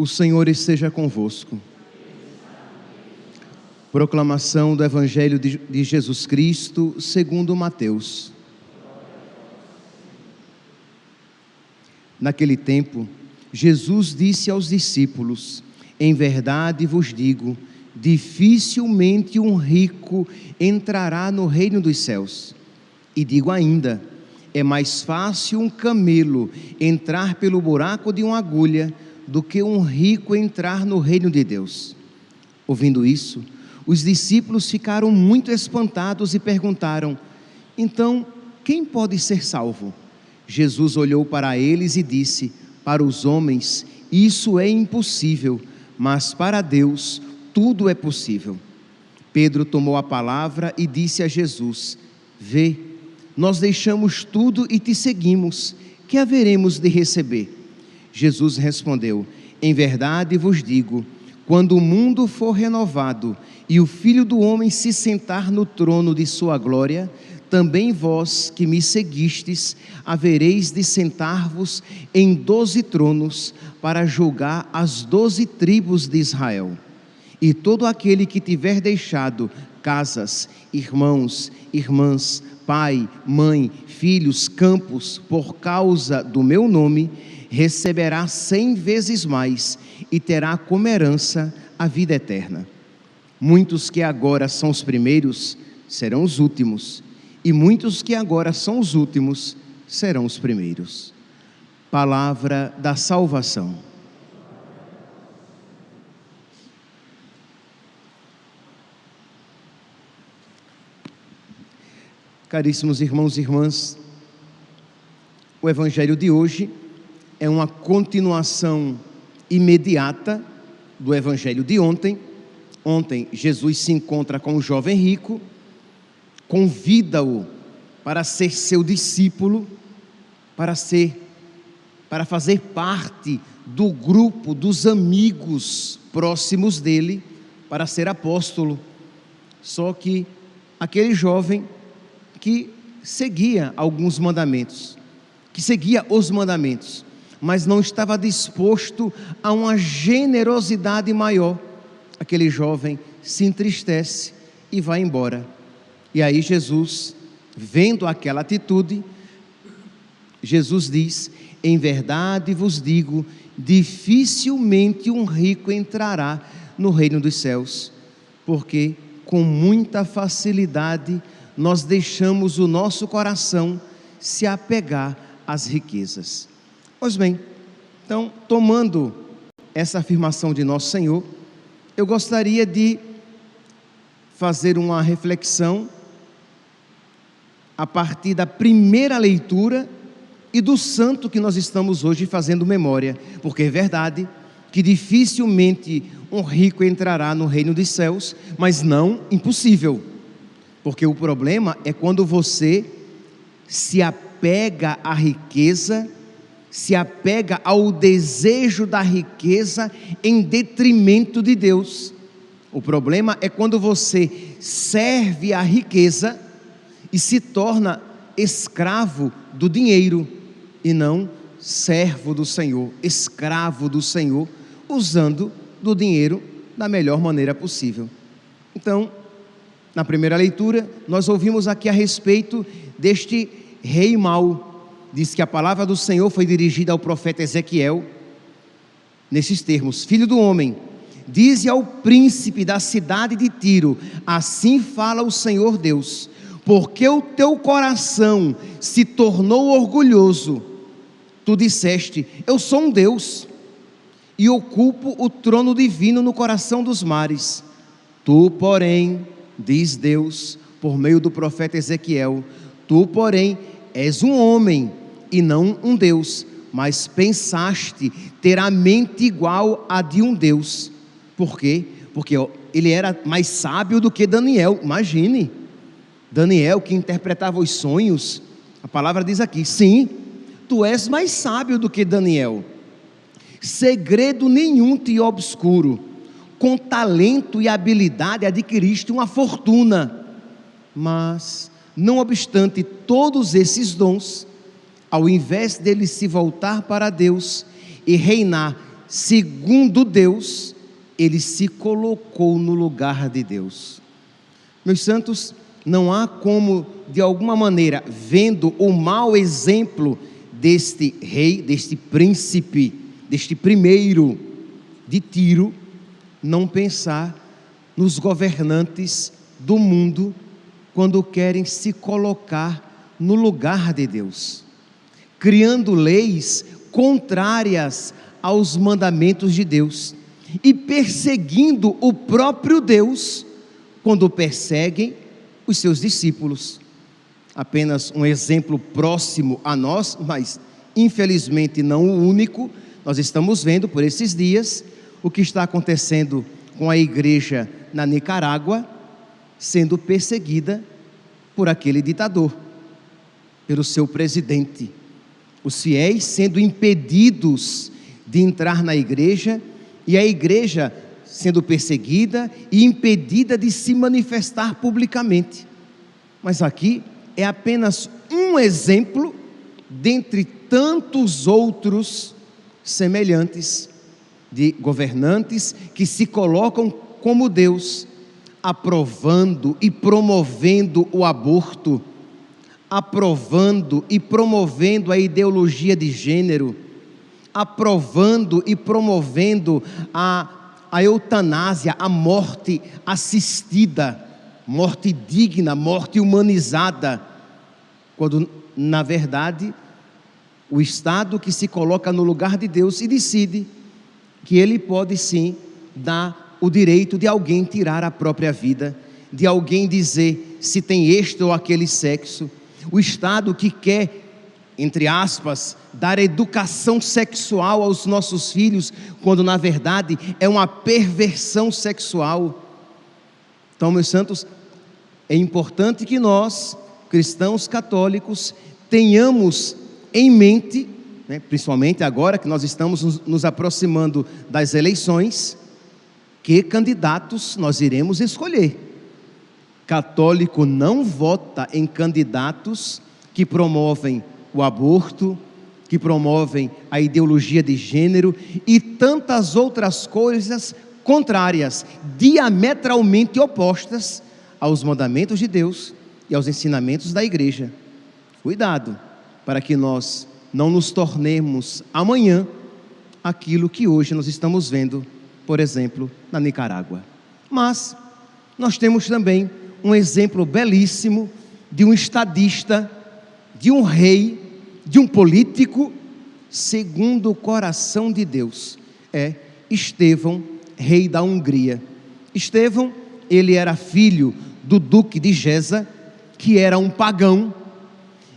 O Senhor esteja convosco. Proclamação do Evangelho de, Jesus Cristo, segundo Mateus. Naquele tempo, Jesus disse aos discípulos: Em verdade vos digo, dificilmente um rico entrará no reino dos céus. E digo ainda: é mais fácil um camelo entrar pelo buraco de uma agulha do que um rico entrar no reino de Deus. Ouvindo isso, os discípulos ficaram muito espantados e perguntaram: Então, quem pode ser salvo? Jesus olhou para eles e disse: Para os homens isso é impossível, mas para Deus tudo é possível. Pedro tomou a palavra e disse a Jesus: Vê, nós deixamos tudo e te seguimos, que haveremos de receber? Jesus respondeu: Em verdade vos digo, quando o mundo for renovado e o Filho do Homem se sentar no trono de sua glória, também vós que me seguistes, havereis de sentar-vos em doze tronos para julgar as doze tribos de Israel. E todo aquele que tiver deixado casas, irmãos, irmãs, pai, mãe, filhos, campos, por causa do meu nome, receberá cem vezes mais e terá como herança a vida eterna. Muitos que agora são os primeiros serão os últimos, e muitos que agora são os últimos serão os primeiros. Palavra da salvação. Caríssimos irmãos e irmãs, o Evangelho de hoje é uma continuação imediata do evangelho de ontem. Ontem, Jesus se encontra com o jovem rico, convida-o para ser seu discípulo, para ser para fazer parte do grupo dos amigos próximos dele, para ser apóstolo. Só que aquele jovem que seguia alguns mandamentos, que seguia os mandamentos, mas não estava disposto a uma generosidade maior. Aquele jovem se entristece e vai embora. E aí Jesus, vendo aquela atitude, Jesus diz: Em verdade vos digo, dificilmente um rico entrará no reino dos céus, porque com muita facilidade nós deixamos o nosso coração se apegar às riquezas. Pois bem, então, tomando essa afirmação de Nosso Senhor, eu gostaria de fazer uma reflexão a partir da primeira leitura e do santo que nós estamos hoje fazendo memória, porque é verdade que dificilmente um rico entrará no reino dos céus, mas não impossível, porque o problema é quando você se apega à riqueza se apega ao desejo da riqueza em detrimento de Deus. O problema é quando você serve a riqueza e se torna escravo do dinheiro e não servo do Senhor, escravo do Senhor, usando do dinheiro da melhor maneira possível. Então, na primeira leitura, nós ouvimos aqui a respeito deste rei mau diz que a palavra do Senhor foi dirigida ao profeta Ezequiel, nesses termos: Filho do homem, dize ao príncipe da cidade de Tiro: Assim fala o Senhor Deus, porque o teu coração se tornou orgulhoso. Tu disseste: Eu sou um Deus e ocupo o trono divino no coração dos mares. Tu, porém, diz Deus, por meio do profeta Ezequiel, tu, porém, és um homem e não um Deus, mas pensaste ter a mente igual a de um Deus. Por quê? Porque ele era mais sábio do que Daniel, imagine. Daniel que interpretava os sonhos, a palavra diz aqui: sim, tu és mais sábio do que Daniel. Segredo nenhum te obscuro, com talento e habilidade adquiriste uma fortuna. Mas, não obstante todos esses dons, ao invés dele se voltar para Deus e reinar segundo Deus, ele se colocou no lugar de Deus. Meus santos, não há como, de alguma maneira, vendo o mau exemplo deste rei, deste príncipe, deste primeiro de Tiro, não pensar nos governantes do mundo quando querem se colocar no lugar de Deus, criando leis contrárias aos mandamentos de Deus e perseguindo o próprio Deus quando perseguem os seus discípulos. Apenas um exemplo próximo a nós, mas infelizmente não o único, nós estamos vendo por esses dias o que está acontecendo com a igreja na Nicarágua sendo perseguida por aquele ditador, pelo seu presidente. Os fiéis sendo impedidos de entrar na igreja e a igreja sendo perseguida e impedida de se manifestar publicamente. Mas aqui é apenas um exemplo dentre tantos outros semelhantes de governantes que se colocam como Deus, aprovando e promovendo o aborto, aprovando e promovendo a ideologia de gênero, aprovando e promovendo a, a eutanásia, a morte assistida, morte digna, morte humanizada, quando na verdade o Estado que se coloca no lugar de Deus e decide que ele pode sim dar o direito de alguém tirar a própria vida, de alguém dizer se tem este ou aquele sexo. O Estado que quer, entre aspas, dar educação sexual aos nossos filhos, quando na verdade é uma perversão sexual. Então, meus santos, é importante que nós, cristãos católicos, tenhamos em mente né, principalmente agora que nós estamos nos, nos aproximando das eleições, que candidatos nós iremos escolher. Católico não vota em candidatos que promovem o aborto, que promovem a ideologia de gênero e tantas outras coisas contrárias, diametralmente opostas aos mandamentos de Deus e aos ensinamentos da igreja. Cuidado para que nós não nos tornemos amanhã aquilo que hoje nós estamos vendo, por exemplo, na Nicarágua. Mas nós temos também um exemplo belíssimo de um estadista, de um rei, de um político, segundo o coração de Deus. É Estevão, rei da Hungria. Estevão, ele era filho do duque de Gesa, que era um pagão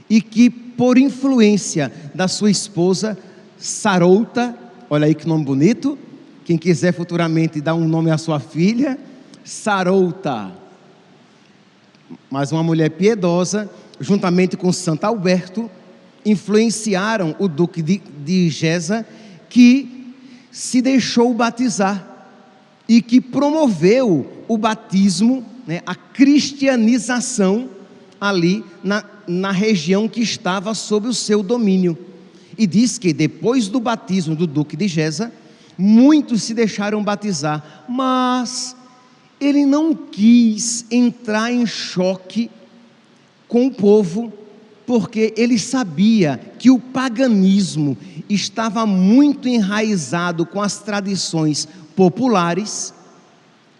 e que por influência da sua esposa, Sarouta, olha aí que nome bonito. Quem quiser futuramente dar um nome à sua filha, Sarouta. Mas uma mulher piedosa, juntamente com Santo Alberto, influenciaram o duque de, de Gesa, que se deixou batizar e que promoveu o batismo, né, a cristianização ali na, na região que estava sob o seu domínio. E diz que depois do batismo do duque de Gesa, muitos se deixaram batizar, mas ele não quis entrar em choque com o povo, porque ele sabia que o paganismo estava muito enraizado com as tradições populares,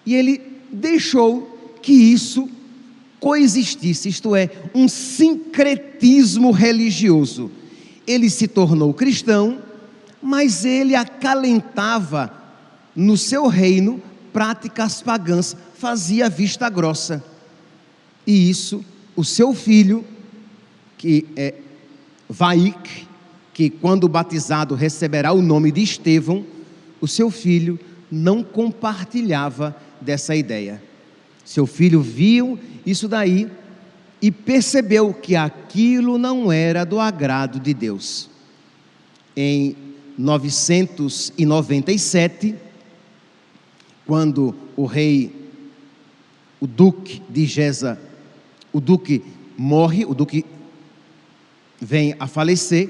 e ele deixou que isso coexistisse, isto é, um sincretismo religioso. Ele se tornou cristão, mas ele acalentava no seu reino práticas pagãs, fazia vista grossa. E isso, o seu filho, que é Vaik, que quando batizado receberá o nome de Estevão, o seu filho não compartilhava dessa ideia. Seu filho viu isso daí e percebeu que aquilo não era do agrado de Deus. Em 997, quando o rei, o duque de Gesa, o duque morre, o duque vem a falecer,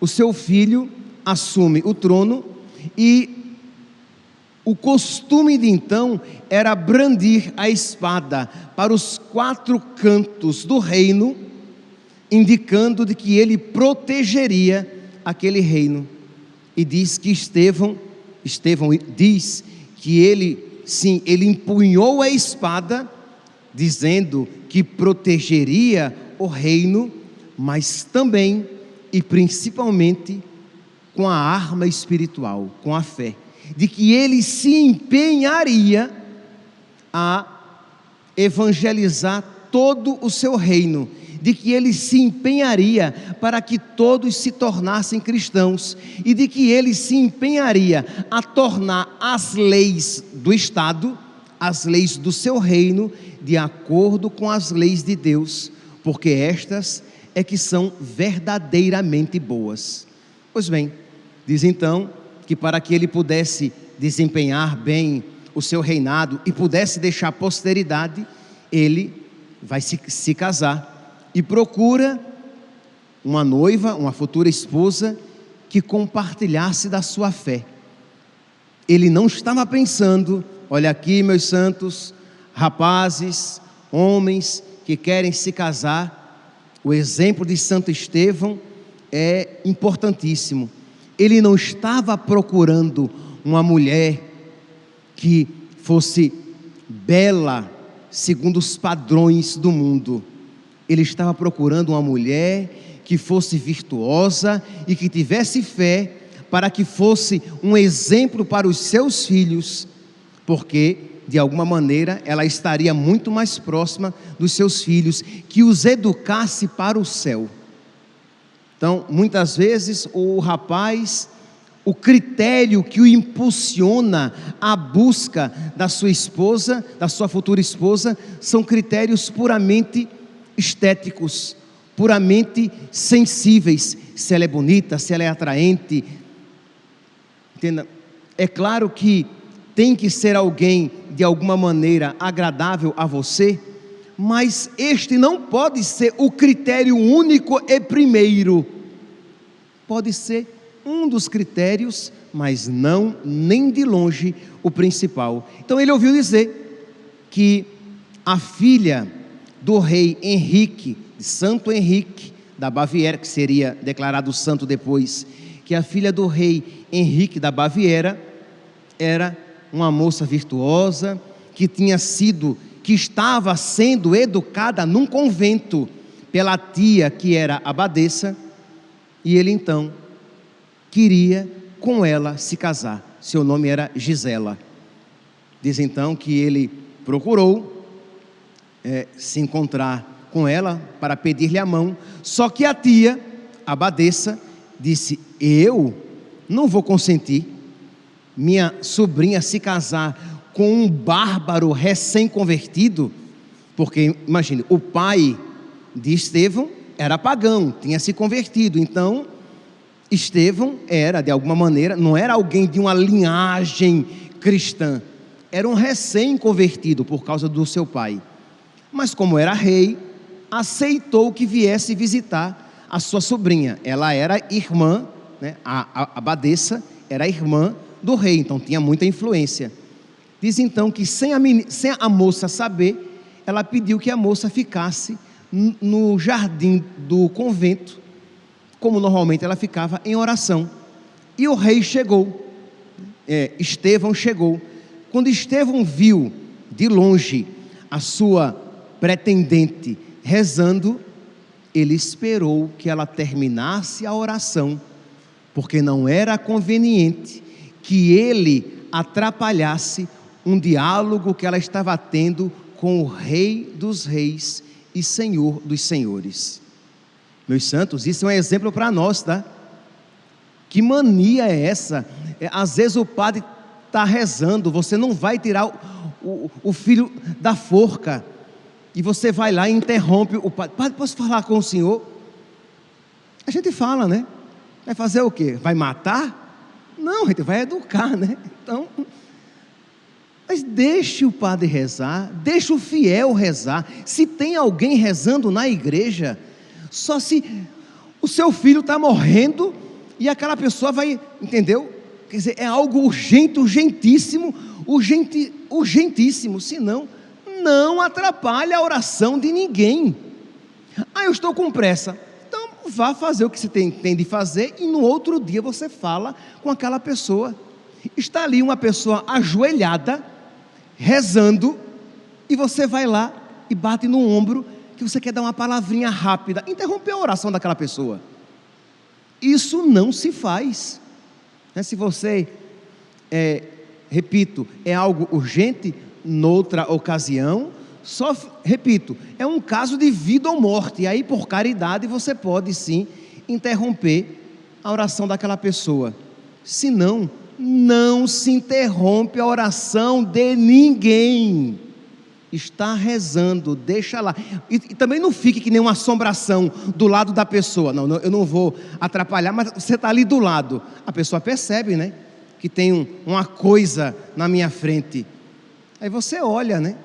o seu filho assume o trono e O costume de então era brandir a espada para os quatro cantos do reino, indicando de que ele protegeria aquele reino. E diz que Estevão, Estevão diz que ele, sim, ele empunhou a espada, dizendo que protegeria o reino, mas também e principalmente com a arma espiritual, com a fé, de que ele se empenharia a evangelizar todo o seu reino, de que ele se empenharia para que todos se tornassem cristãos e de que ele se empenharia a tornar as leis do Estado, as leis do seu reino, de acordo com as leis de Deus, porque estas é que são verdadeiramente boas. Pois bem, diz então que para que ele pudesse desempenhar bem o seu reinado e pudesse deixar posteridade, ele vai se, se casar e procura uma noiva, uma futura esposa, que compartilhasse da sua fé. Ele não estava pensando, olha aqui, meus santos, rapazes, homens que querem se casar, o exemplo de Santo Estevão é importantíssimo. Ele não estava procurando uma mulher que fosse bela segundo os padrões do mundo. Ele estava procurando uma mulher que fosse virtuosa e que tivesse fé para que fosse um exemplo para os seus filhos, porque de alguma maneira, ela estaria muito mais próxima dos seus filhos, que os educasse para o céu. Então, muitas vezes, o rapaz, o critério que o impulsiona à busca da sua esposa, da sua futura esposa, são critérios puramente estéticos, puramente sensíveis. Se ela é bonita, se ela é atraente. Entenda? É claro que tem que ser alguém de alguma maneira agradável a você, mas este não pode ser o critério único e primeiro. Pode ser um dos critérios, mas não nem de longe o principal. Então ele ouviu dizer que a filha do rei Henrique, Santo Henrique da Baviera, que seria declarado santo depois, que a filha do rei Henrique da Baviera era uma moça virtuosa que tinha sido, que estava sendo educada num convento pela tia que era abadesa, e ele então queria com ela se casar. Seu nome era Gisela. Diz então que ele procurou é, se encontrar com ela para pedir-lhe a mão, só que a tia, a abadesa, disse: Eu não vou consentir minha sobrinha se casar com um bárbaro recém-convertido, porque imagine, o pai de Estevão era pagão, tinha se convertido, então Estevão era de alguma maneira, não era alguém de uma linhagem cristã, era um recém-convertido por causa do seu pai. Mas como era rei, aceitou que viesse visitar a sua sobrinha. Ela era irmã, né, a, a, abadesa era irmã do rei, então tinha muita influência. Diz então que sem a, sem a moça saber, ela pediu que a moça ficasse no jardim do convento, como normalmente ela ficava em oração. E o rei chegou, é, Estevão chegou. Quando Estevão viu de longe a sua pretendente rezando, ele esperou que ela terminasse a oração, porque não era conveniente que ele atrapalhasse um diálogo que ela estava tendo com o Rei dos Reis e Senhor dos Senhores. Meus santos, isso é um exemplo para nós, tá? Que mania é essa? É, às vezes o padre está rezando, você não vai tirar o, o, o, filho da forca, e você vai lá e interrompe o padre. Padre, posso falar com o senhor? A gente fala, né? Vai fazer o quê? Vai matar? Não, a gente vai educar, né? Então, mas deixe o padre rezar, deixe o fiel rezar. Se tem alguém rezando na igreja, só se o seu filho está morrendo e aquela pessoa vai, entendeu? quer dizer, é algo urgente, urgentíssimo, urgente, urgentíssimo, senão não atrapalha a oração de ninguém. Ah, eu estou com pressa. Então vá fazer o que você tem, tem de fazer e no outro dia você fala com aquela pessoa. Está ali uma pessoa ajoelhada, rezando, e você vai lá e bate no ombro que você quer dar uma palavrinha rápida, interromper a oração daquela pessoa. Isso não se faz. Né? Se você, é, repito, é algo urgente, noutra ocasião, só, repito, é um caso de vida ou morte, e aí por caridade você pode sim interromper a oração daquela pessoa. Se não, não se interrompe a oração de ninguém está rezando, deixa lá. E, e, também não fique que nem uma assombração do lado da pessoa. Não, não eu não vou atrapalhar, mas você está ali do lado. A pessoa percebe, né? Que tem um, uma coisa na minha frente. Aí você olha, né?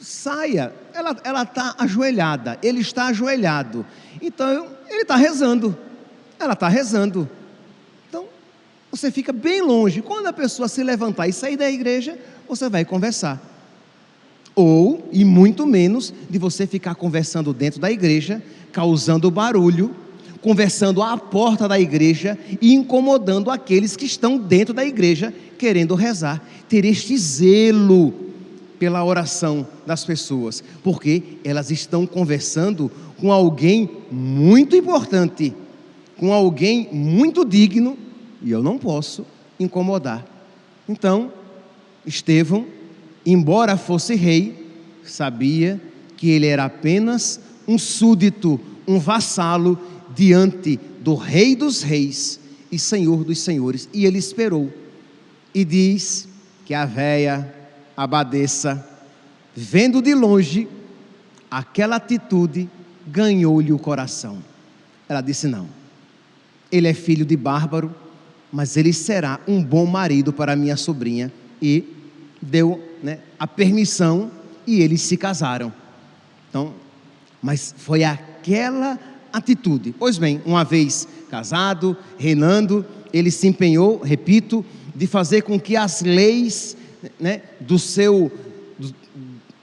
Saia. Ela está ajoelhada, ele está ajoelhado. Então ele está rezando. Ela está rezando. Então você fica bem longe. Quando a pessoa se levantar e sair da igreja, você vai conversar ou, e muito menos, de você ficar conversando dentro da igreja, causando barulho, conversando à porta da igreja e incomodando aqueles que estão dentro da igreja querendo rezar. Ter este zelo pela oração das pessoas, porque elas estão conversando com alguém muito importante, com alguém muito digno, e eu não posso incomodar. Então, Estevão embora fosse rei, sabia que ele era apenas um súdito, um vassalo diante do Rei dos Reis e Senhor dos Senhores. E ele esperou. E diz que a véia abadesa, vendo de longe aquela atitude, ganhou-lhe o coração. Ela disse: Não, ele é filho de bárbaro, mas ele será um bom marido para minha sobrinha. E deu né, a permissão e eles se casaram. Então, mas foi aquela atitude. Pois bem, uma vez casado, reinando, ele se empenhou, repito, de fazer com que as leis né, do, seu, do,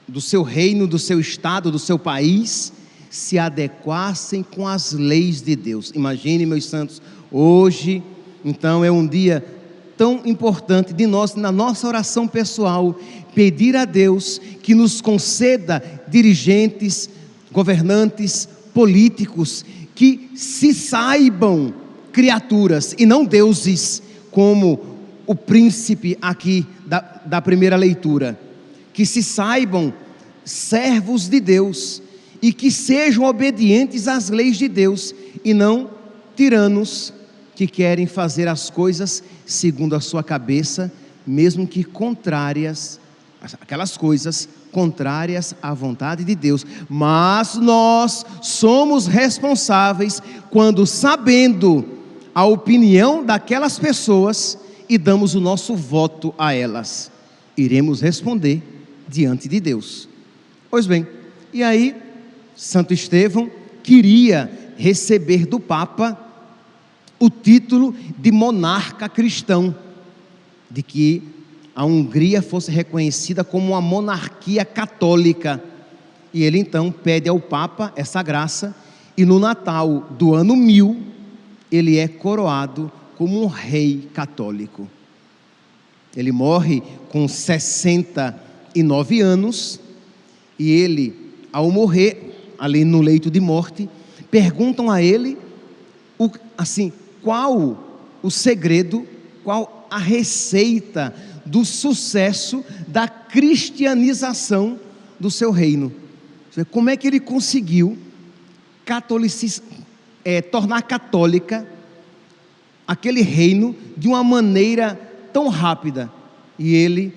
do seu reino, do seu estado, do seu país, se adequassem com as leis de Deus. Imagine, meus santos, hoje, então, é um dia tão importante de nós, na nossa oração pessoal, pedir a Deus que nos conceda dirigentes, governantes, políticos, que se saibam criaturas e não deuses, como o príncipe aqui da, da primeira leitura, que se saibam servos de Deus e que sejam obedientes às leis de Deus e não tiranos que querem fazer as coisas segundo a sua cabeça, mesmo que contrárias, aquelas coisas contrárias à vontade de Deus. Mas nós somos responsáveis quando, sabendo a opinião daquelas pessoas, e damos o nosso voto a elas, iremos responder diante de Deus. Pois bem, e aí, Santo Estevão queria receber do Papa o título de monarca cristão, de que a Hungria fosse reconhecida como uma monarquia católica. E ele então pede ao Papa essa graça, e no Natal do ano mil, ele é coroado como um rei católico. Ele morre com 69 anos, e ele, ao morrer, ali no leito de morte, perguntam a ele, assim, qual o segredo, qual a receita do sucesso da cristianização do seu reino. Como é que ele conseguiu é, tornar católica aquele reino de uma maneira tão rápida? E ele,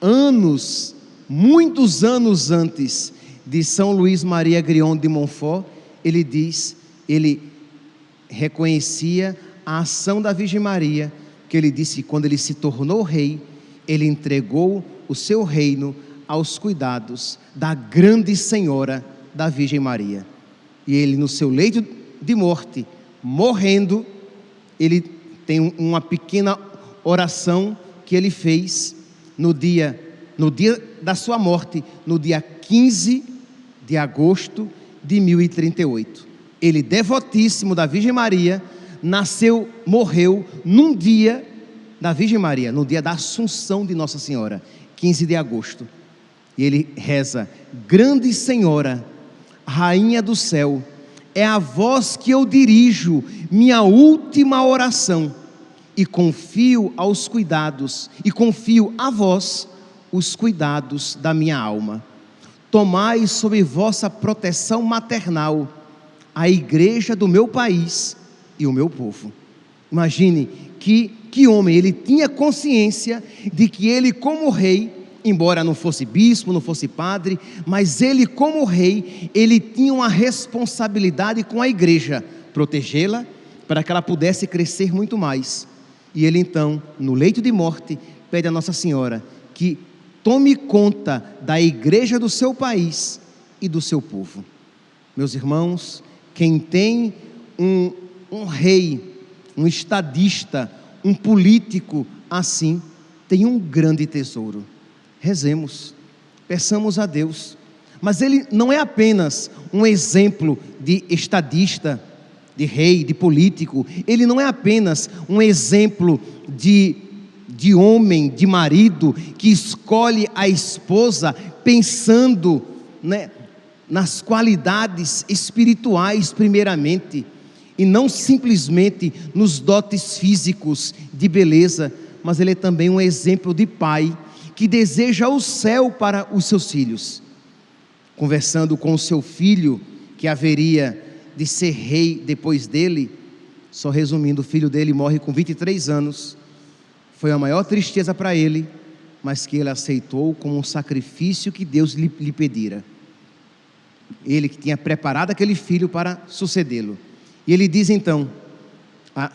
anos, muitos anos antes de São Luís Maria Grion de Montfort, ele diz, ele reconhecia a ação da Virgem Maria, que ele disse que quando ele se tornou rei, ele entregou o seu reino aos cuidados da grande senhora da Virgem Maria. E ele, no seu leito de morte, morrendo, ele tem uma pequena oração que ele fez no dia, no dia da sua morte, no dia 15 de agosto de 1038. Ele, devotíssimo da Virgem Maria, nasceu, morreu num dia da Virgem Maria, no dia da Assunção de Nossa Senhora, 15 de agosto. E ele reza: Grande Senhora, Rainha do céu, é a vós que eu dirijo minha última oração e confio aos cuidados, e confio a vós os cuidados da minha alma. Tomai sob vossa proteção maternal a igreja do meu país e o meu povo. Imagine que, que homem, ele tinha consciência de que ele, como rei, embora não fosse bispo, não fosse padre, mas ele, como rei, ele tinha uma responsabilidade com a igreja, protegê-la para que ela pudesse crescer muito mais. E ele então, no leito de morte, pede a Nossa Senhora que tome conta da igreja do seu país e do seu povo. Meus irmãos, quem tem um, um rei, um estadista, um político assim, tem um grande tesouro. Rezemos, peçamos a Deus. Mas ele não é apenas um exemplo de estadista, de rei, de político, ele não é apenas um exemplo de, de homem, de marido, que escolhe a esposa pensando né, nas qualidades espirituais, primeiramente, e não simplesmente nos dotes físicos de beleza, mas ele é também um exemplo de pai que deseja o céu para os seus filhos. Conversando com o seu filho, que haveria de ser rei depois dele, só resumindo, o filho dele morre com 23 anos. Foi a maior tristeza para ele, mas que ele aceitou como um sacrifício que Deus lhe, lhe pedira. Ele que tinha preparado aquele filho para sucedê-lo. E ele diz então a,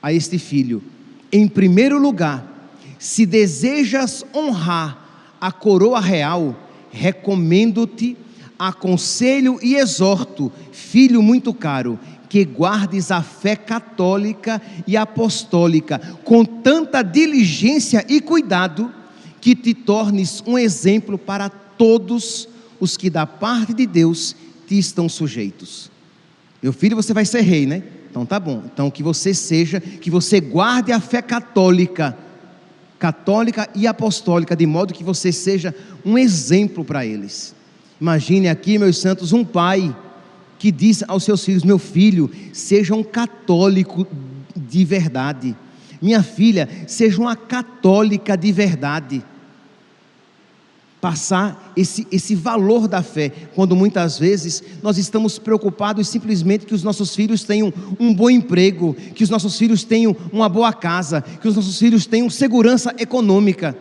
a este filho: em primeiro lugar, se desejas honrar a coroa real, recomendo-te, aconselho e exorto, filho muito caro, que guardes a fé católica e apostólica com tanta diligência e cuidado, que te tornes um exemplo para todos os que da parte de Deus te estão sujeitos. Meu filho, você vai ser rei, né? Então tá bom. Então que você seja, que você guarde a fé católica católica e apostólica, de modo que você seja um exemplo para eles. Imagine aqui, meus santos, um pai que diz aos seus filhos: Meu filho, seja um católico de verdade. Minha filha, seja uma católica de verdade passar esse, esse valor da fé, quando muitas vezes nós estamos preocupados simplesmente que os nossos filhos tenham um bom emprego, que os nossos filhos tenham uma boa casa, que os nossos filhos tenham segurança econômica.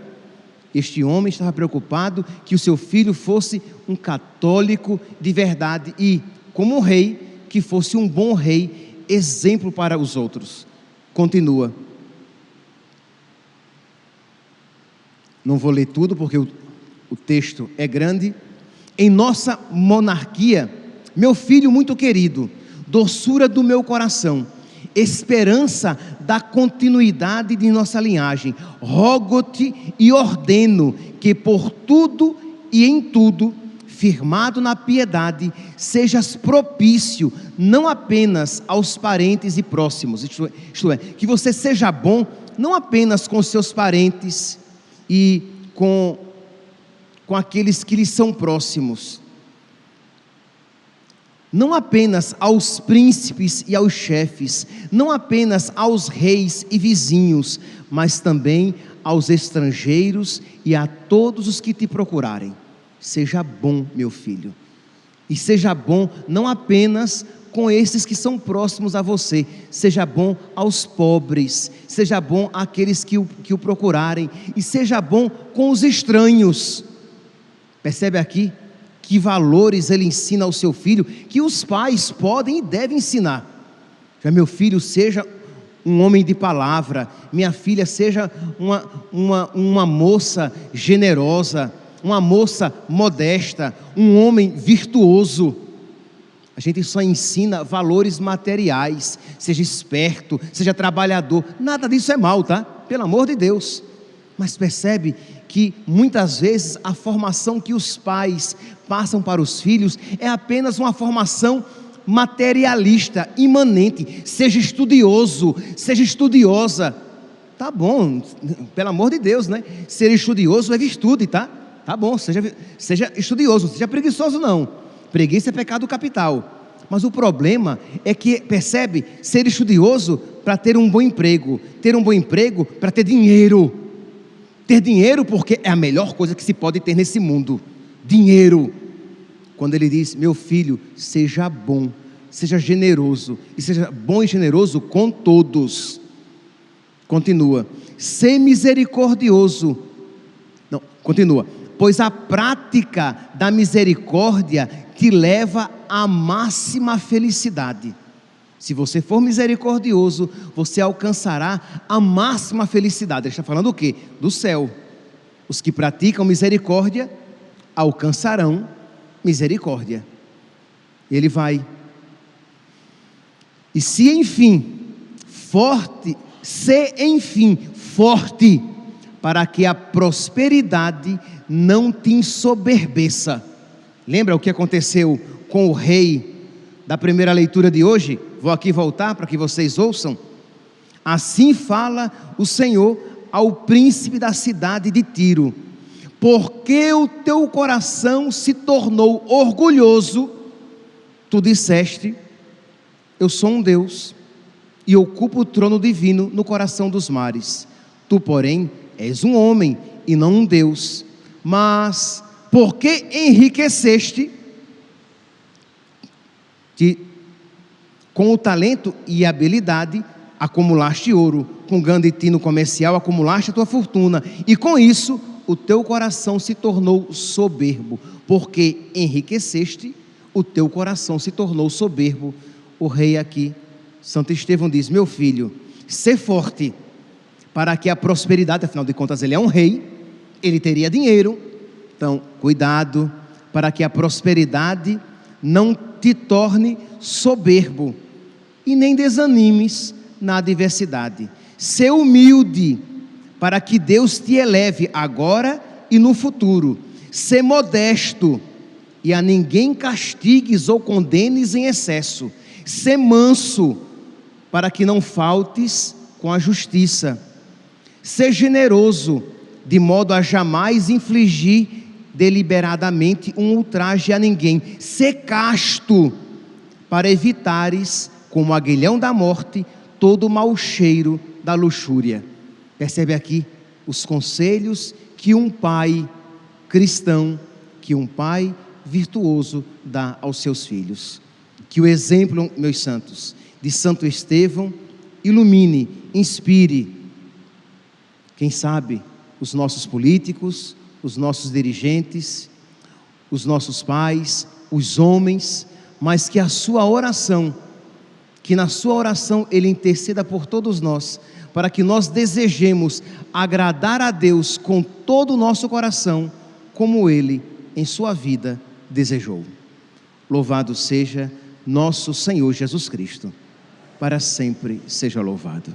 Este homem estava preocupado que o seu filho fosse um católico de verdade e, como rei, que fosse um bom rei, exemplo para os outros. Continua. Não vou ler tudo porque o texto é grande. Em nossa monarquia, meu filho muito querido, doçura do meu coração, esperança da continuidade de nossa linhagem, rogo-te e ordeno que por tudo e em tudo, firmado na piedade, sejas propício não apenas aos parentes e próximos, isto é, isto é, que você seja bom não apenas com seus parentes e com com aqueles que lhe são próximos. Não apenas aos príncipes e aos chefes, não apenas aos reis e vizinhos, mas também aos estrangeiros e a todos os que te procurarem. Seja bom, meu filho, e seja bom não apenas com esses que são próximos a você, seja bom aos pobres, seja bom àqueles que o, que o procurarem, e seja bom com os estranhos Percebe aqui que valores ele ensina ao seu filho que os pais podem e devem ensinar. Já meu filho seja um homem de palavra, minha filha seja uma, uma, uma moça generosa, uma moça modesta, um homem virtuoso. A gente só ensina valores materiais. Seja esperto, seja trabalhador. Nada disso é mal, tá? Pelo amor de Deus. Mas percebe que muitas vezes a formação que os pais passam para os filhos é apenas uma formação materialista, imanente. Seja estudioso, seja estudiosa. Tá bom, pelo amor de Deus, né? Ser estudioso é virtude, tá? Tá bom, seja, seja estudioso, seja preguiçoso não. Preguiça é pecado capital. Mas o problema é que, percebe, ser estudioso para ter um bom emprego, ter um bom emprego para ter dinheiro. Ter dinheiro porque é a melhor coisa que se pode ter nesse mundo. Dinheiro. Quando ele diz: Meu filho, seja bom, seja generoso, e seja bom e generoso com todos. Continua. Ser misericordioso. Não, continua. Pois a prática da misericórdia te leva à máxima felicidade. Se você for misericordioso, você alcançará a máxima felicidade. Ele está falando o quê? Do céu. Os que praticam misericórdia alcançarão misericórdia. Ele vai. E se enfim, forte, se enfim, forte, para que a prosperidade não te ensoberbeça. Lembra o que aconteceu com o rei da primeira leitura de hoje? Vou aqui voltar para que vocês ouçam. Assim fala o Senhor ao príncipe da cidade de Tiro: Porque o teu coração se tornou orgulhoso, tu disseste: Eu sou um Deus e ocupo o trono divino no coração dos mares. Tu, porém, és um homem e não um Deus. Mas porque enriqueceste te com o talento e habilidade, acumulaste ouro, com grande tino comercial, acumulaste a tua fortuna, e com isso o teu coração se tornou soberbo, porque enriqueceste, o teu coração se tornou soberbo. O rei aqui, Santo Estevão diz: Meu filho, ser forte, para que a prosperidade, afinal de contas, ele é um rei, ele teria dinheiro, então, cuidado, para que a prosperidade não te torne soberbo e nem desanimes na adversidade. Ser humilde para que Deus te eleve agora e no futuro. Ser modesto e a ninguém castigues ou condenes em excesso. Ser manso para que não faltes com a justiça. Ser generoso de modo a jamais infligir deliberadamente um ultraje a ninguém. Ser casto para evitares como aguilhão da morte, todo o mau cheiro da luxúria. Percebe aqui os conselhos que um pai cristão, que um pai virtuoso dá aos seus filhos. Que o exemplo, meus santos, de Santo Estevão ilumine, inspire, quem sabe, os nossos políticos, os nossos dirigentes, os nossos pais, os homens, mas que a sua oração que na sua oração ele interceda por todos nós, para que nós desejemos agradar a Deus com todo o nosso coração, como ele em sua vida desejou. Louvado seja nosso Senhor Jesus Cristo, para sempre seja louvado.